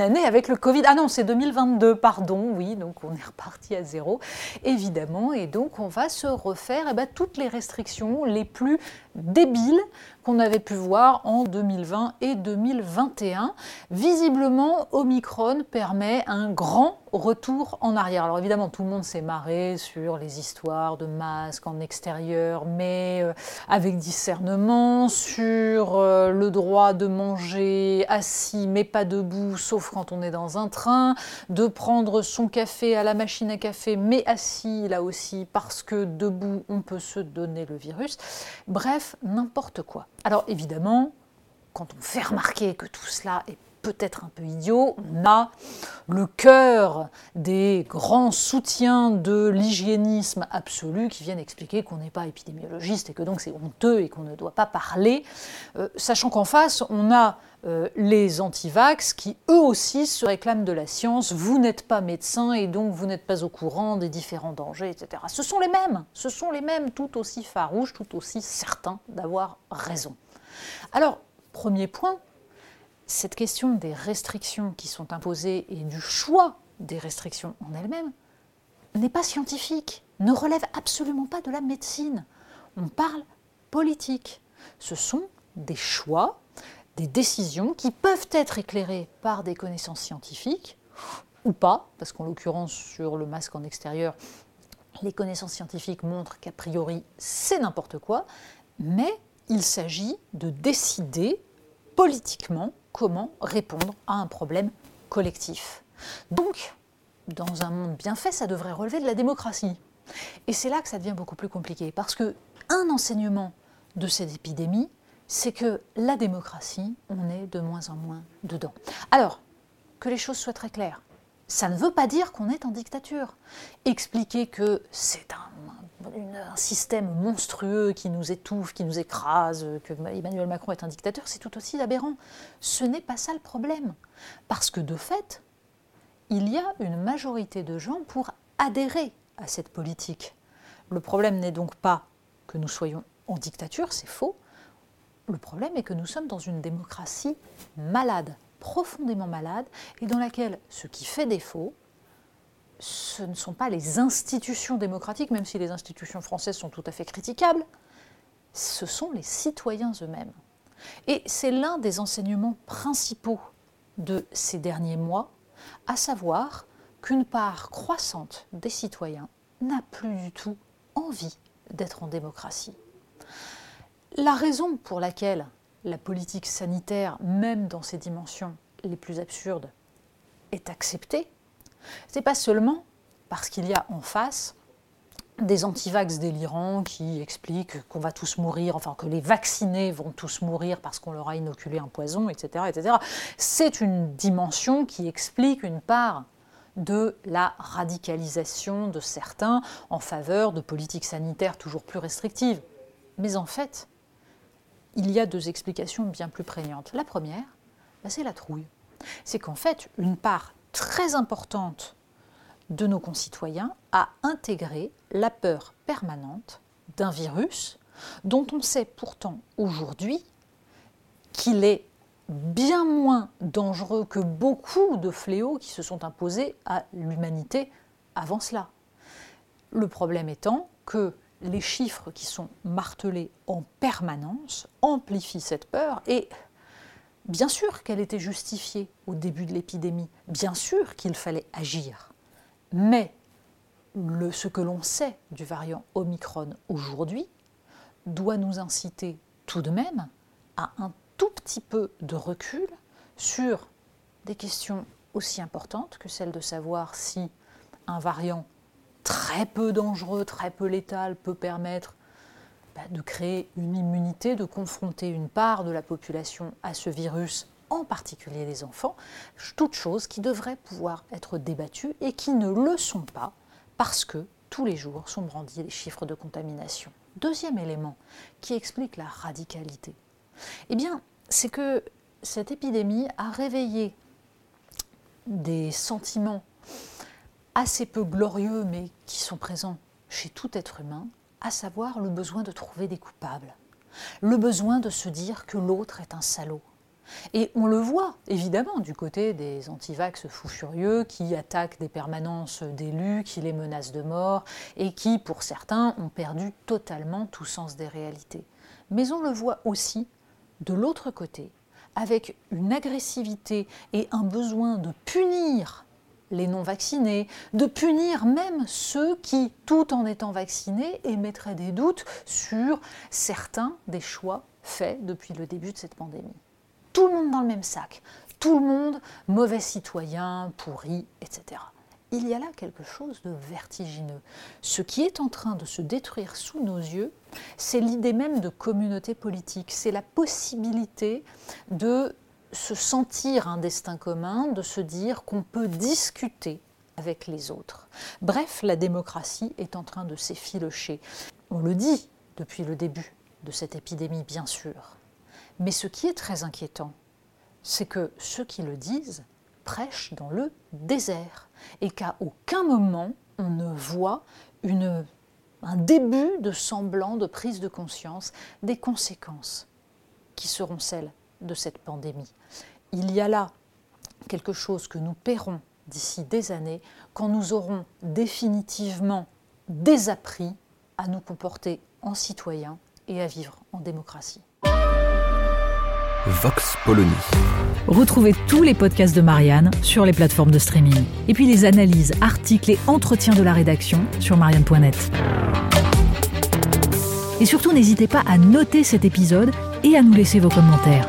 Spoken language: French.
Année avec le Covid. Ah non, c'est 2022, pardon, oui, donc on est reparti à zéro, évidemment. Et donc on va se refaire eh ben, toutes les restrictions les plus débiles qu'on avait pu voir en 2020 et 2021. Visiblement, Omicron permet un grand retour en arrière. Alors évidemment, tout le monde s'est marré sur les histoires de masques en extérieur, mais euh, avec discernement, sur euh, le droit de manger assis mais pas debout, sauf quand on est dans un train, de prendre son café à la machine à café mais assis là aussi parce que debout on peut se donner le virus. Bref, n'importe quoi. Alors évidemment, quand on fait remarquer que tout cela est peut-être un peu idiot, on a le cœur des grands soutiens de l'hygiénisme absolu qui viennent expliquer qu'on n'est pas épidémiologiste et que donc c'est honteux et qu'on ne doit pas parler, euh, sachant qu'en face, on a euh, les antivax qui eux aussi se réclament de la science. Vous n'êtes pas médecin et donc vous n'êtes pas au courant des différents dangers, etc. Ce sont les mêmes, ce sont les mêmes, tout aussi farouches, tout aussi certains d'avoir raison. Alors, premier point, cette question des restrictions qui sont imposées et du choix des restrictions en elles-mêmes n'est pas scientifique, ne relève absolument pas de la médecine. On parle politique. Ce sont des choix, des décisions qui peuvent être éclairées par des connaissances scientifiques ou pas, parce qu'en l'occurrence sur le masque en extérieur, les connaissances scientifiques montrent qu'a priori c'est n'importe quoi, mais il s'agit de décider politiquement comment répondre à un problème collectif. Donc, dans un monde bien fait, ça devrait relever de la démocratie. Et c'est là que ça devient beaucoup plus compliqué, parce que un enseignement de cette épidémie, c'est que la démocratie, on est de moins en moins dedans. Alors, que les choses soient très claires, ça ne veut pas dire qu'on est en dictature. Expliquer que c'est un, un système monstrueux qui nous étouffe, qui nous écrase, que Emmanuel Macron est un dictateur, c'est tout aussi aberrant. Ce n'est pas ça le problème. Parce que de fait, il y a une majorité de gens pour adhérer à cette politique. Le problème n'est donc pas que nous soyons en dictature, c'est faux. Le problème est que nous sommes dans une démocratie malade, profondément malade, et dans laquelle ce qui fait défaut, ce ne sont pas les institutions démocratiques, même si les institutions françaises sont tout à fait critiquables, ce sont les citoyens eux-mêmes. Et c'est l'un des enseignements principaux de ces derniers mois, à savoir qu'une part croissante des citoyens n'a plus du tout envie d'être en démocratie. La raison pour laquelle la politique sanitaire, même dans ses dimensions les plus absurdes, est acceptée, c'est pas seulement parce qu'il y a en face des antivax délirants qui expliquent qu'on va tous mourir, enfin que les vaccinés vont tous mourir parce qu'on leur a inoculé un poison, etc. etc. C'est une dimension qui explique une part de la radicalisation de certains en faveur de politiques sanitaires toujours plus restrictives. Mais en fait, il y a deux explications bien plus prégnantes. La première, bah, c'est la trouille. C'est qu'en fait, une part très importante de nos concitoyens a intégré la peur permanente d'un virus dont on sait pourtant aujourd'hui qu'il est bien moins dangereux que beaucoup de fléaux qui se sont imposés à l'humanité avant cela. Le problème étant que les chiffres qui sont martelés en permanence amplifient cette peur et bien sûr qu'elle était justifiée au début de l'épidémie, bien sûr qu'il fallait agir, mais ce que l'on sait du variant Omicron aujourd'hui doit nous inciter tout de même à un tout petit peu de recul sur des questions aussi importantes que celle de savoir si un variant très peu dangereux, très peu létal peut permettre de créer une immunité, de confronter une part de la population à ce virus, en particulier les enfants, toutes choses qui devraient pouvoir être débattues et qui ne le sont pas parce que tous les jours sont brandis les chiffres de contamination. Deuxième élément qui explique la radicalité, eh bien, c'est que cette épidémie a réveillé des sentiments assez peu glorieux, mais qui sont présents chez tout être humain, à savoir le besoin de trouver des coupables, le besoin de se dire que l'autre est un salaud, et on le voit évidemment du côté des antivax fous furieux qui attaquent des permanences d'élus, qui les menacent de mort et qui, pour certains, ont perdu totalement tout sens des réalités. Mais on le voit aussi de l'autre côté, avec une agressivité et un besoin de punir les non-vaccinés, de punir même ceux qui, tout en étant vaccinés, émettraient des doutes sur certains des choix faits depuis le début de cette pandémie tout le monde dans le même sac, tout le monde mauvais citoyen, pourri, etc. Il y a là quelque chose de vertigineux. Ce qui est en train de se détruire sous nos yeux, c'est l'idée même de communauté politique, c'est la possibilité de se sentir un destin commun, de se dire qu'on peut discuter avec les autres. Bref, la démocratie est en train de s'effilocher. On le dit depuis le début de cette épidémie, bien sûr. Mais ce qui est très inquiétant, c'est que ceux qui le disent prêchent dans le désert et qu'à aucun moment on ne voit un début de semblant de prise de conscience des conséquences qui seront celles de cette pandémie. Il y a là quelque chose que nous paierons d'ici des années quand nous aurons définitivement désappris à nous comporter en citoyens et à vivre en démocratie. Vox Polony. Retrouvez tous les podcasts de Marianne sur les plateformes de streaming. Et puis les analyses, articles et entretiens de la rédaction sur marianne.net. Et surtout, n'hésitez pas à noter cet épisode et à nous laisser vos commentaires.